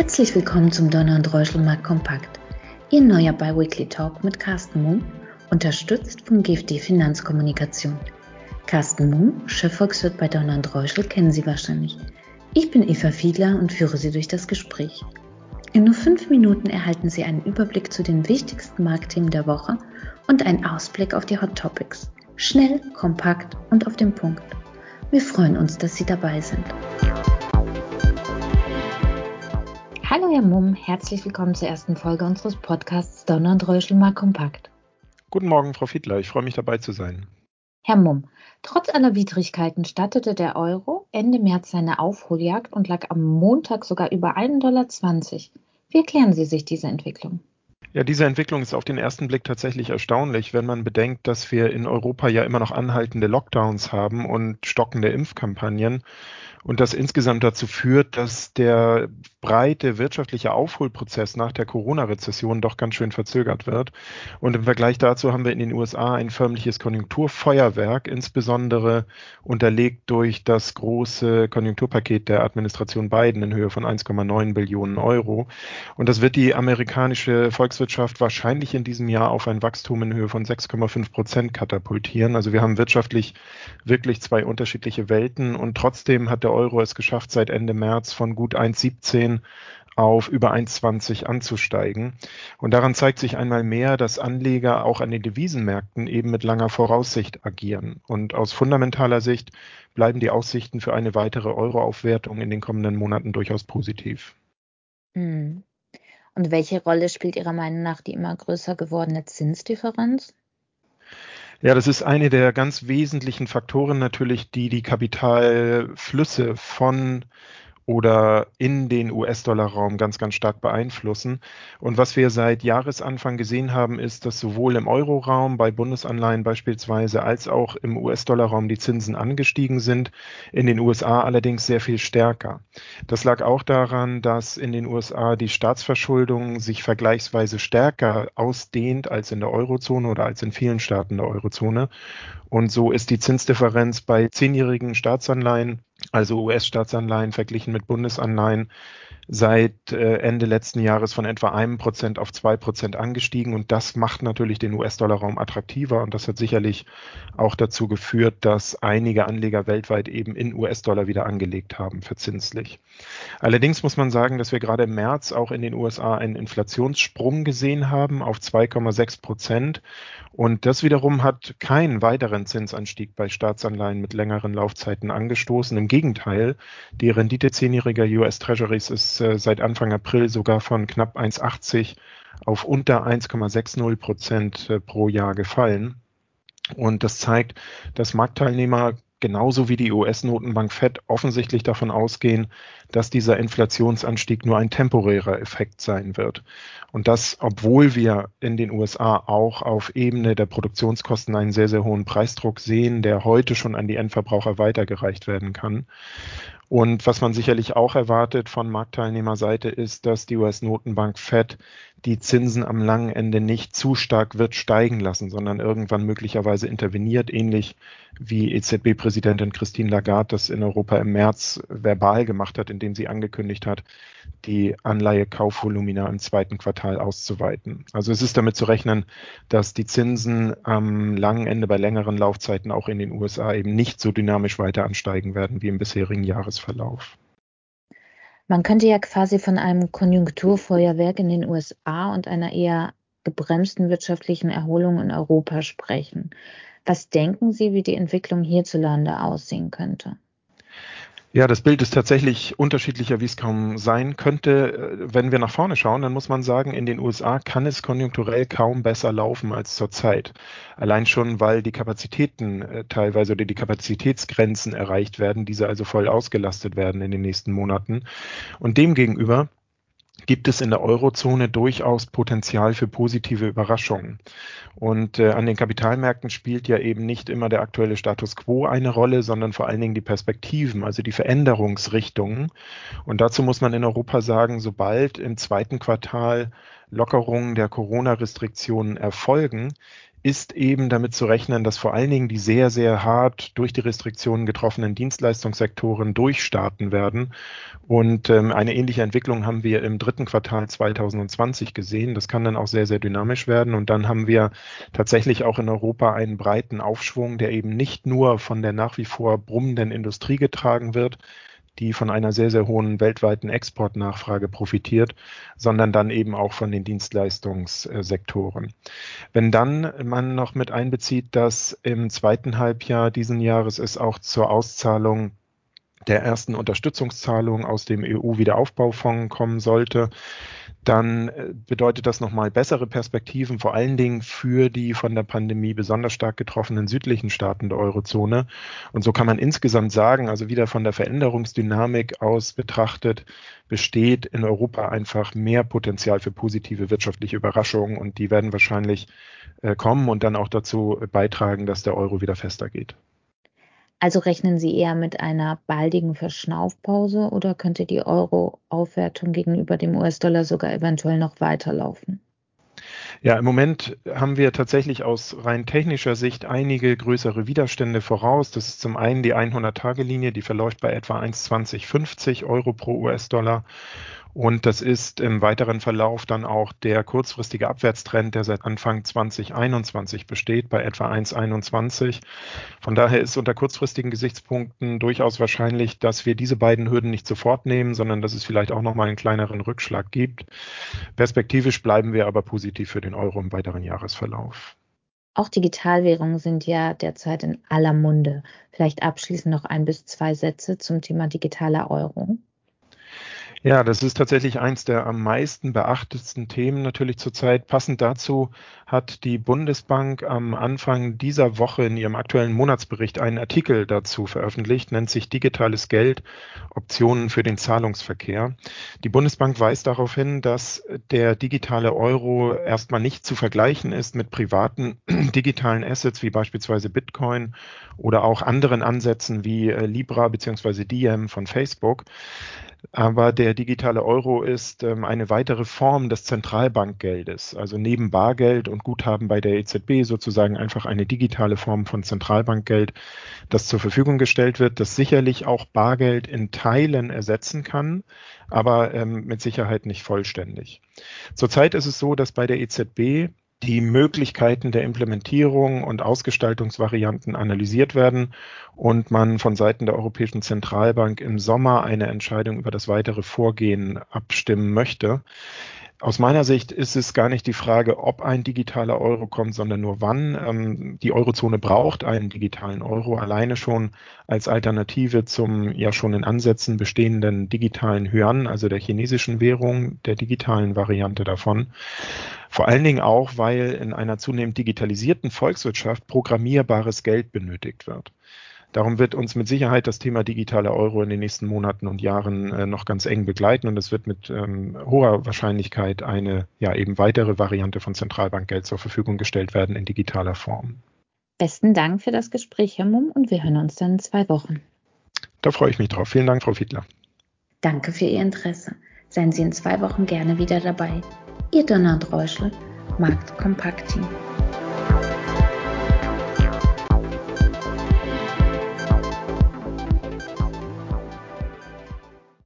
Herzlich willkommen zum Donner und Reuschelmarkt Kompakt. Ihr neuer Biweekly Talk mit Carsten Mumm, unterstützt vom GFD Finanzkommunikation. Carsten Mumm, Chefvolkswirt bei Donner und Reuschel, kennen Sie wahrscheinlich. Ich bin Eva Fiedler und führe Sie durch das Gespräch. In nur fünf Minuten erhalten Sie einen Überblick zu den wichtigsten Marktthemen der Woche und einen Ausblick auf die Hot Topics. Schnell, kompakt und auf den Punkt. Wir freuen uns, dass Sie dabei sind. Hallo Herr Mumm, herzlich willkommen zur ersten Folge unseres Podcasts Donner und Reuschel mal kompakt. Guten Morgen, Frau Fiedler, ich freue mich dabei zu sein. Herr Mumm, trotz aller Widrigkeiten startete der Euro Ende März seine Aufholjagd und lag am Montag sogar über 1,20 Dollar. Wie erklären Sie sich diese Entwicklung? Ja, diese Entwicklung ist auf den ersten Blick tatsächlich erstaunlich, wenn man bedenkt, dass wir in Europa ja immer noch anhaltende Lockdowns haben und stockende Impfkampagnen und das insgesamt dazu führt, dass der breite wirtschaftliche Aufholprozess nach der Corona-Rezession doch ganz schön verzögert wird. Und im Vergleich dazu haben wir in den USA ein förmliches Konjunkturfeuerwerk, insbesondere unterlegt durch das große Konjunkturpaket der Administration Biden in Höhe von 1,9 Billionen Euro. Und das wird die amerikanische Volkswirtschaft wahrscheinlich in diesem Jahr auf ein Wachstum in Höhe von 6,5 Prozent katapultieren. Also wir haben wirtschaftlich wirklich zwei unterschiedliche Welten und trotzdem hat der Euro es geschafft, seit Ende März von gut 1,17 auf über 1,20 anzusteigen. Und daran zeigt sich einmal mehr, dass Anleger auch an den Devisenmärkten eben mit langer Voraussicht agieren. Und aus fundamentaler Sicht bleiben die Aussichten für eine weitere Euroaufwertung in den kommenden Monaten durchaus positiv. Hm. Und welche Rolle spielt Ihrer Meinung nach die immer größer gewordene Zinsdifferenz? Ja, das ist eine der ganz wesentlichen Faktoren natürlich, die die Kapitalflüsse von oder in den US-Dollar-Raum ganz, ganz stark beeinflussen. Und was wir seit Jahresanfang gesehen haben, ist, dass sowohl im Euro-Raum bei Bundesanleihen beispielsweise als auch im US-Dollar-Raum die Zinsen angestiegen sind, in den USA allerdings sehr viel stärker. Das lag auch daran, dass in den USA die Staatsverschuldung sich vergleichsweise stärker ausdehnt als in der Eurozone oder als in vielen Staaten der Eurozone. Und so ist die Zinsdifferenz bei zehnjährigen Staatsanleihen also US-Staatsanleihen verglichen mit Bundesanleihen, seit äh, Ende letzten Jahres von etwa einem Prozent auf zwei Prozent angestiegen. Und das macht natürlich den US-Dollar-Raum attraktiver. Und das hat sicherlich auch dazu geführt, dass einige Anleger weltweit eben in US-Dollar wieder angelegt haben, verzinslich. Allerdings muss man sagen, dass wir gerade im März auch in den USA einen Inflationssprung gesehen haben auf 2,6 Prozent. Und das wiederum hat keinen weiteren Zinsanstieg bei Staatsanleihen mit längeren Laufzeiten angestoßen. Im Gegenteil, die Rendite zehnjähriger US Treasuries äh, seit Anfang April sogar von knapp 1,80 auf unter 1,60 Prozent äh, pro Jahr gefallen. Und das zeigt, dass Marktteilnehmer genauso wie die US-Notenbank Fed offensichtlich davon ausgehen, dass dieser Inflationsanstieg nur ein temporärer Effekt sein wird. Und das, obwohl wir in den USA auch auf Ebene der Produktionskosten einen sehr, sehr hohen Preisdruck sehen, der heute schon an die Endverbraucher weitergereicht werden kann. Und was man sicherlich auch erwartet von Marktteilnehmerseite ist, dass die US-Notenbank Fed die Zinsen am langen Ende nicht zu stark wird steigen lassen, sondern irgendwann möglicherweise interveniert, ähnlich wie EZB-Präsidentin Christine Lagarde das in Europa im März verbal gemacht hat, indem sie angekündigt hat, die Anleihekaufvolumina im zweiten Quartal auszuweiten. Also es ist damit zu rechnen, dass die Zinsen am langen Ende bei längeren Laufzeiten auch in den USA eben nicht so dynamisch weiter ansteigen werden wie im bisherigen Jahresverlauf. Man könnte ja quasi von einem Konjunkturfeuerwerk in den USA und einer eher gebremsten wirtschaftlichen Erholung in Europa sprechen. Was denken Sie, wie die Entwicklung hierzulande aussehen könnte? Ja, das Bild ist tatsächlich unterschiedlicher, wie es kaum sein könnte. Wenn wir nach vorne schauen, dann muss man sagen, in den USA kann es konjunkturell kaum besser laufen als zurzeit. Allein schon, weil die Kapazitäten äh, teilweise oder die Kapazitätsgrenzen erreicht werden, diese also voll ausgelastet werden in den nächsten Monaten. Und demgegenüber gibt es in der Eurozone durchaus Potenzial für positive Überraschungen. Und äh, an den Kapitalmärkten spielt ja eben nicht immer der aktuelle Status quo eine Rolle, sondern vor allen Dingen die Perspektiven, also die Veränderungsrichtungen. Und dazu muss man in Europa sagen, sobald im zweiten Quartal Lockerungen der Corona-Restriktionen erfolgen, ist eben damit zu rechnen, dass vor allen Dingen die sehr, sehr hart durch die Restriktionen getroffenen Dienstleistungssektoren durchstarten werden. Und ähm, eine ähnliche Entwicklung haben wir im dritten Quartal 2020 gesehen. Das kann dann auch sehr, sehr dynamisch werden. Und dann haben wir tatsächlich auch in Europa einen breiten Aufschwung, der eben nicht nur von der nach wie vor brummenden Industrie getragen wird, die von einer sehr, sehr hohen weltweiten Exportnachfrage profitiert, sondern dann eben auch von den Dienstleistungssektoren. Wenn dann man noch mit einbezieht, dass im zweiten Halbjahr diesen Jahres es auch zur Auszahlung der ersten Unterstützungszahlung aus dem EU-Wiederaufbaufonds kommen sollte, dann äh, bedeutet das nochmal bessere Perspektiven, vor allen Dingen für die von der Pandemie besonders stark getroffenen südlichen Staaten der Eurozone. Und so kann man insgesamt sagen, also wieder von der Veränderungsdynamik aus betrachtet, besteht in Europa einfach mehr Potenzial für positive wirtschaftliche Überraschungen und die werden wahrscheinlich äh, kommen und dann auch dazu beitragen, dass der Euro wieder fester geht. Also rechnen Sie eher mit einer baldigen Verschnaufpause oder könnte die Euro-Aufwertung gegenüber dem US-Dollar sogar eventuell noch weiterlaufen? Ja, im Moment haben wir tatsächlich aus rein technischer Sicht einige größere Widerstände voraus. Das ist zum einen die 100-Tage-Linie, die verläuft bei etwa 1,2050 Euro pro US-Dollar. Und das ist im weiteren Verlauf dann auch der kurzfristige Abwärtstrend, der seit Anfang 2021 besteht, bei etwa 1,21. Von daher ist unter kurzfristigen Gesichtspunkten durchaus wahrscheinlich, dass wir diese beiden Hürden nicht sofort nehmen, sondern dass es vielleicht auch nochmal einen kleineren Rückschlag gibt. Perspektivisch bleiben wir aber positiv für den Euro im weiteren Jahresverlauf. Auch Digitalwährungen sind ja derzeit in aller Munde. Vielleicht abschließend noch ein bis zwei Sätze zum Thema digitaler Euro. Ja, das ist tatsächlich eins der am meisten beachtetsten Themen natürlich zurzeit. Passend dazu hat die Bundesbank am Anfang dieser Woche in ihrem aktuellen Monatsbericht einen Artikel dazu veröffentlicht, nennt sich Digitales Geld, Optionen für den Zahlungsverkehr. Die Bundesbank weist darauf hin, dass der digitale Euro erstmal nicht zu vergleichen ist mit privaten digitalen Assets wie beispielsweise Bitcoin oder auch anderen Ansätzen wie äh, Libra bzw. Diem von Facebook. Aber der digitale Euro ist ähm, eine weitere Form des Zentralbankgeldes. Also neben Bargeld und Guthaben bei der EZB sozusagen einfach eine digitale Form von Zentralbankgeld, das zur Verfügung gestellt wird, das sicherlich auch Bargeld in Teilen ersetzen kann, aber ähm, mit Sicherheit nicht vollständig. Zurzeit ist es so, dass bei der EZB die Möglichkeiten der Implementierung und Ausgestaltungsvarianten analysiert werden und man von Seiten der Europäischen Zentralbank im Sommer eine Entscheidung über das weitere Vorgehen abstimmen möchte. Aus meiner Sicht ist es gar nicht die Frage, ob ein digitaler Euro kommt, sondern nur wann. Ähm, die Eurozone braucht einen digitalen Euro alleine schon als Alternative zum ja schon in Ansätzen bestehenden digitalen Yuan, also der chinesischen Währung, der digitalen Variante davon. Vor allen Dingen auch, weil in einer zunehmend digitalisierten Volkswirtschaft programmierbares Geld benötigt wird. Darum wird uns mit Sicherheit das Thema digitale Euro in den nächsten Monaten und Jahren äh, noch ganz eng begleiten und es wird mit ähm, hoher Wahrscheinlichkeit eine ja eben weitere Variante von Zentralbankgeld zur Verfügung gestellt werden in digitaler Form. Besten Dank für das Gespräch, Herr Mumm, und wir hören uns dann in zwei Wochen. Da freue ich mich drauf. Vielen Dank, Frau Fiedler. Danke für Ihr Interesse. Seien Sie in zwei Wochen gerne wieder dabei. Ihr Donald Reuschel, Markt Kompakt Team.